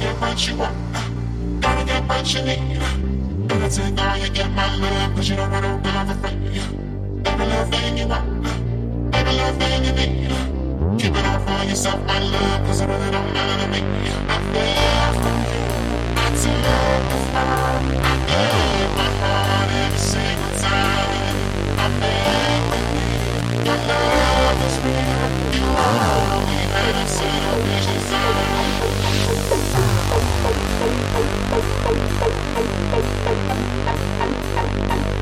Get what you want. Gotta get what you need. But I take all you get my love, cause you don't wanna be off a friend. Every little thing you want. Every little thing you need. Keep it all for yourself, my love, cause it really don't matter to me. I fell for you. I took love. I gave my heart. Thank you.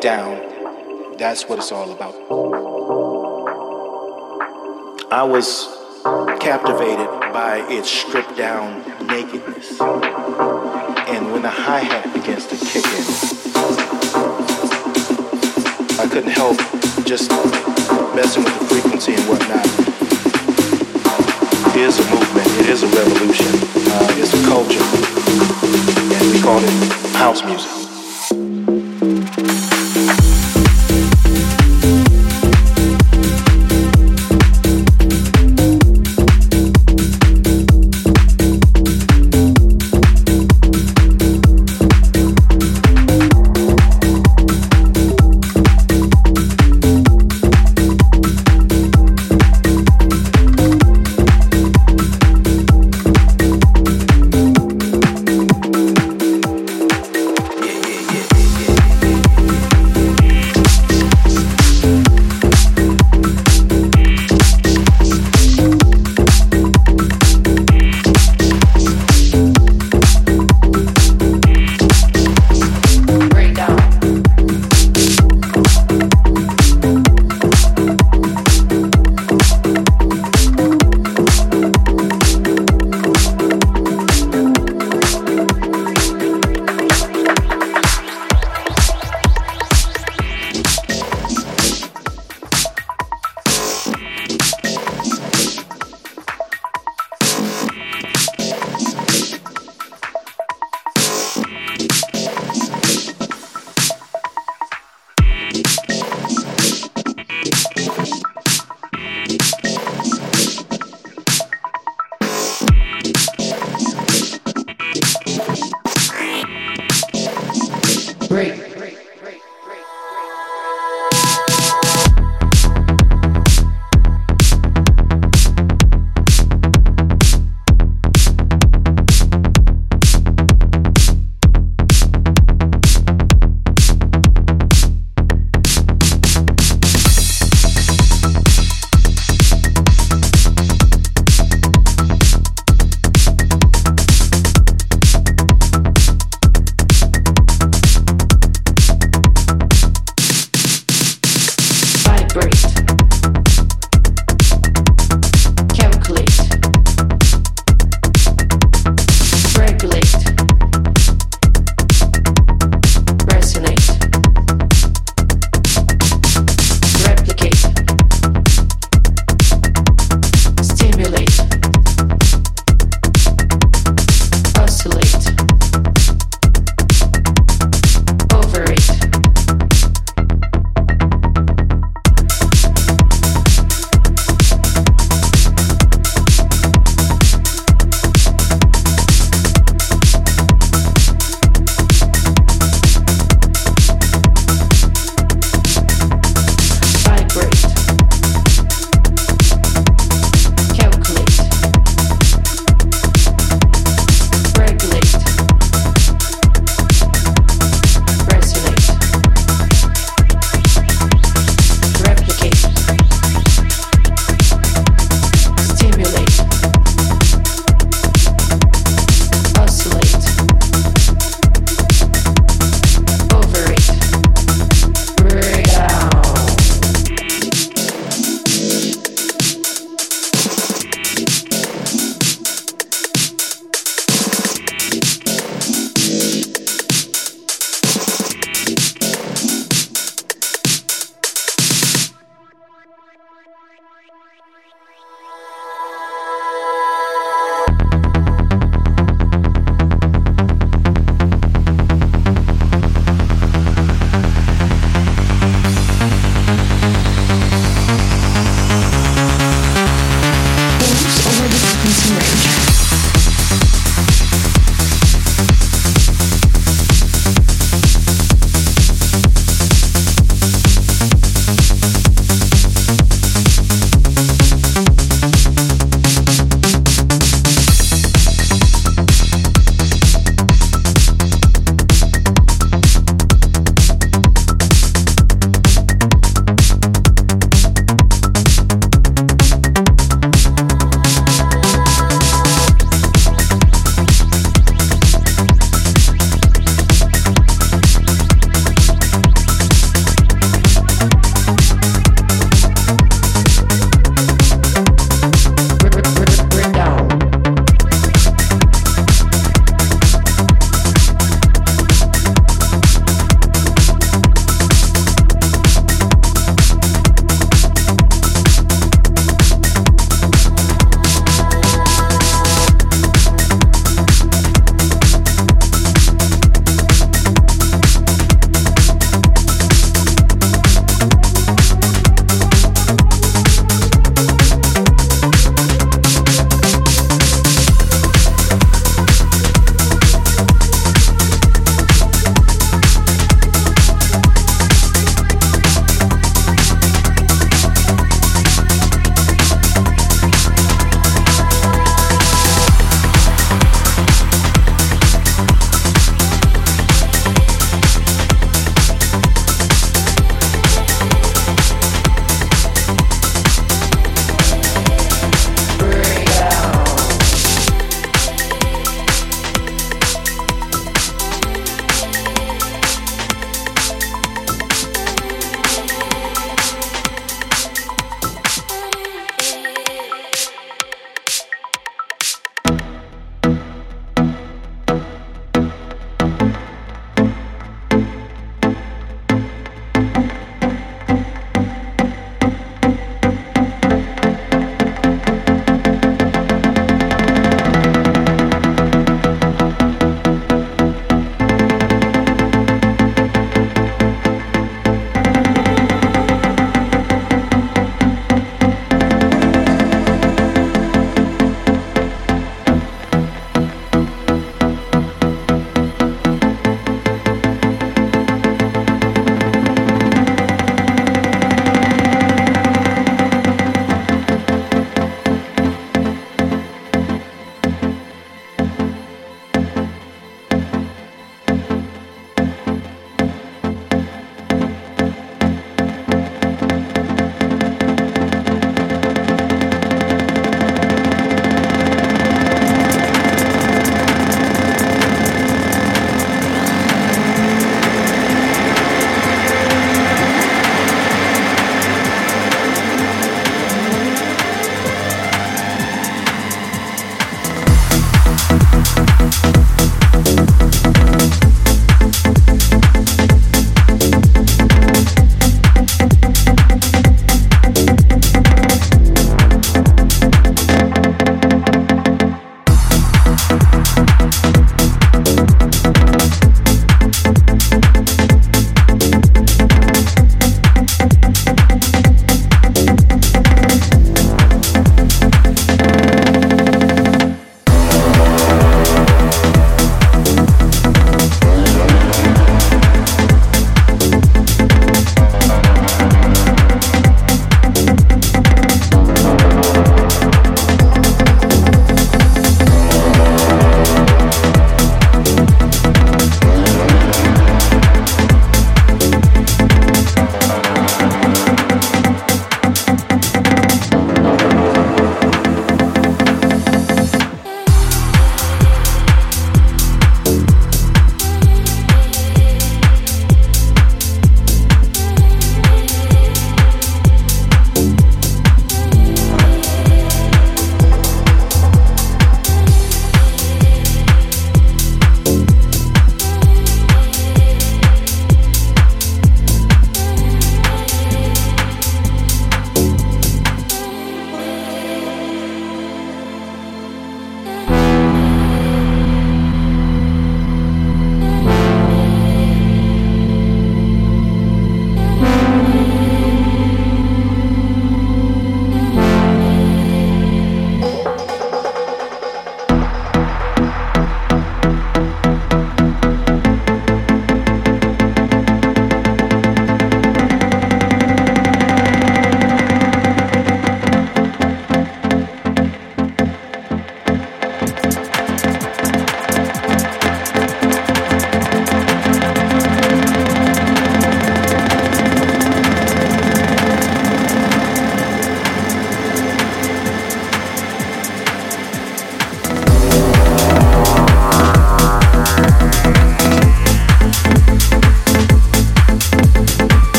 Down that's what it's all about. I was captivated by its stripped down nakedness. And when the hi hat begins to kick in, I couldn't help just messing with the frequency and whatnot. It is a movement, it is a revolution, uh, it's a culture, and we call it house music.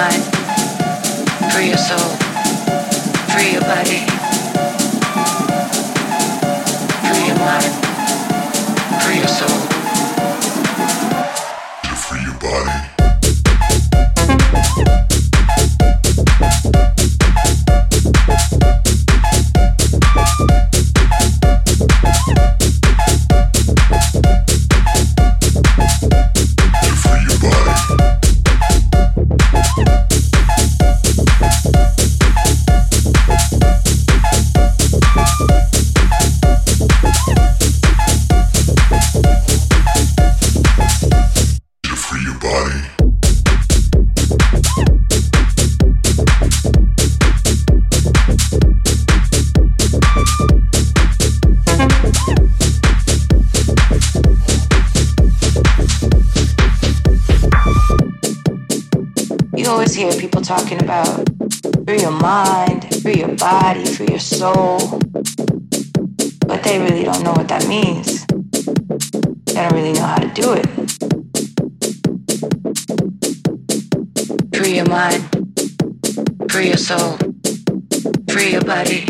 Mind, free your soul, free your body. Body, free your soul. But they really don't know what that means. They don't really know how to do it. Free your mind, free your soul, free your body.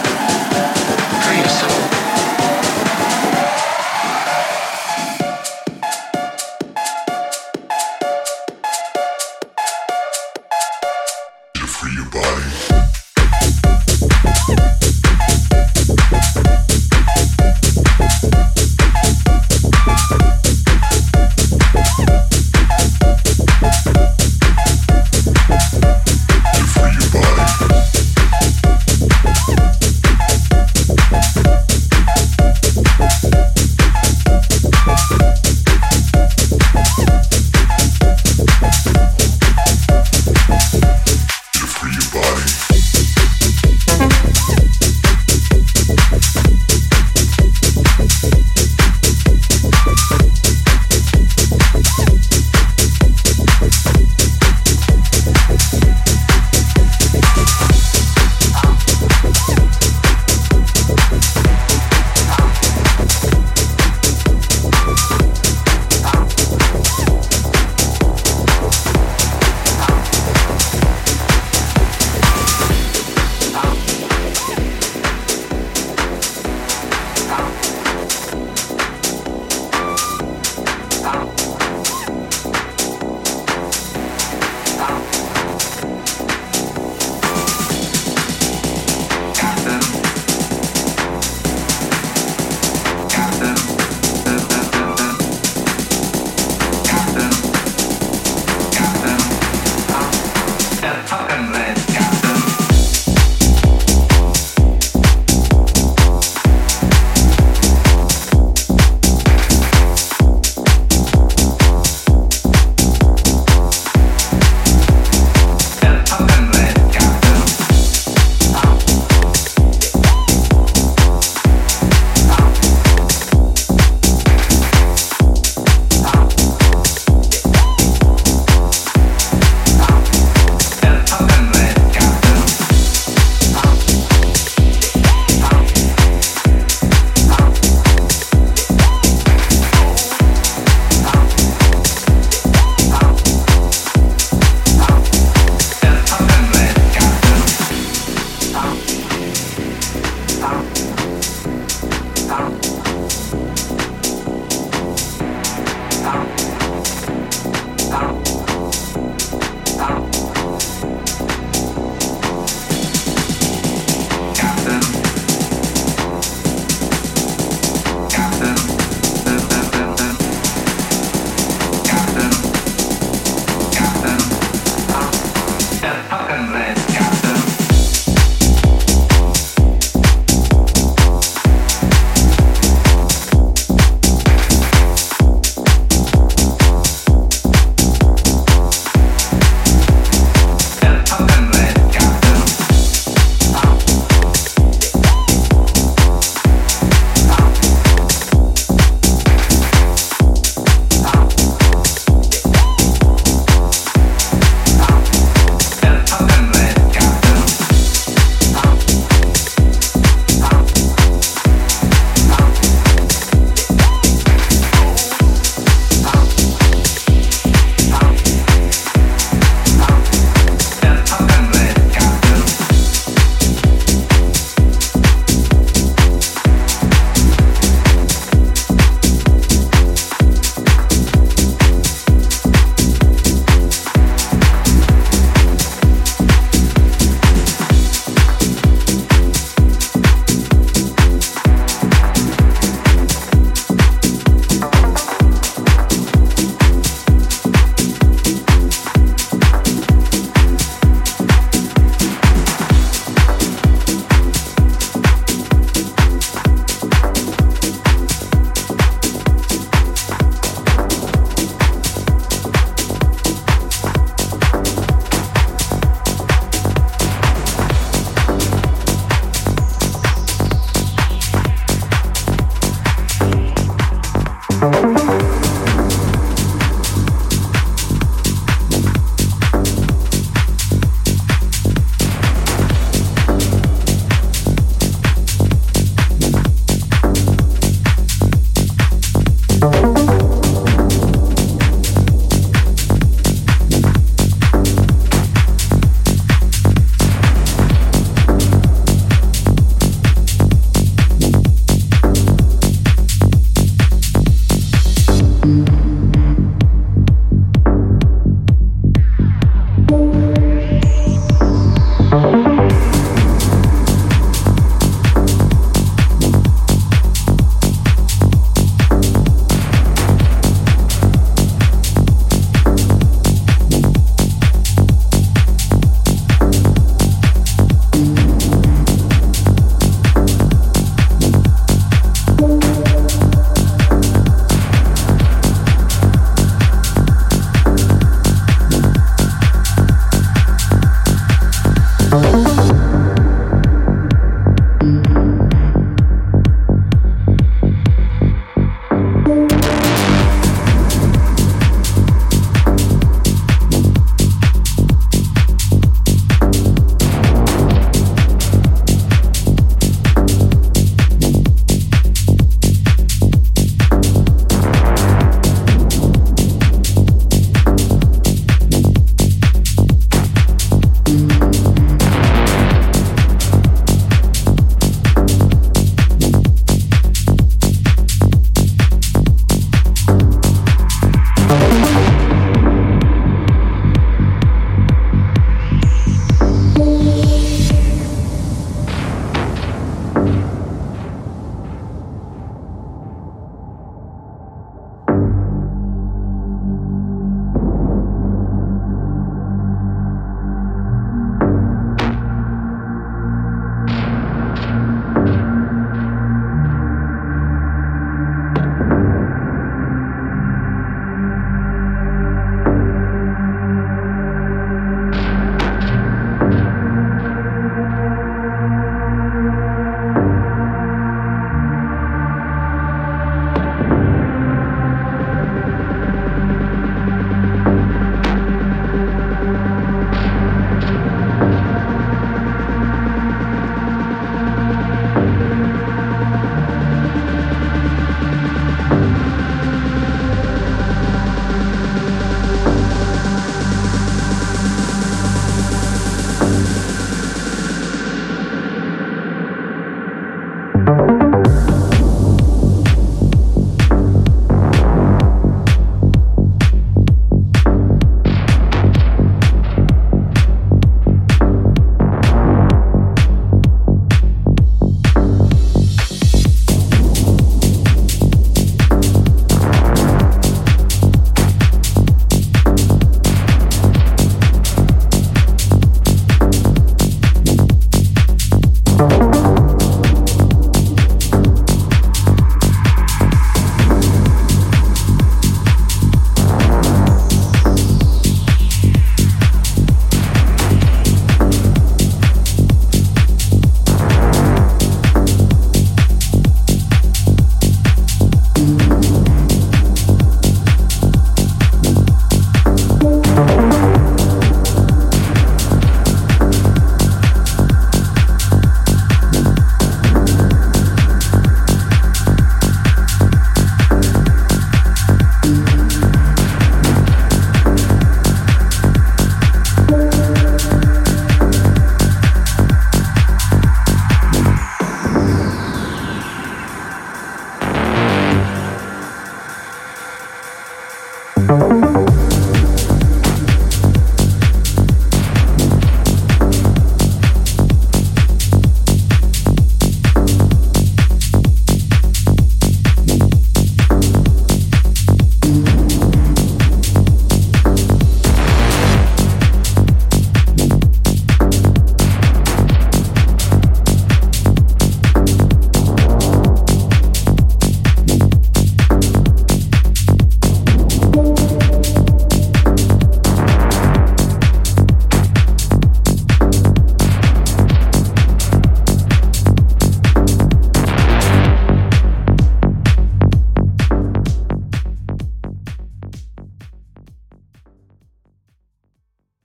motherfucking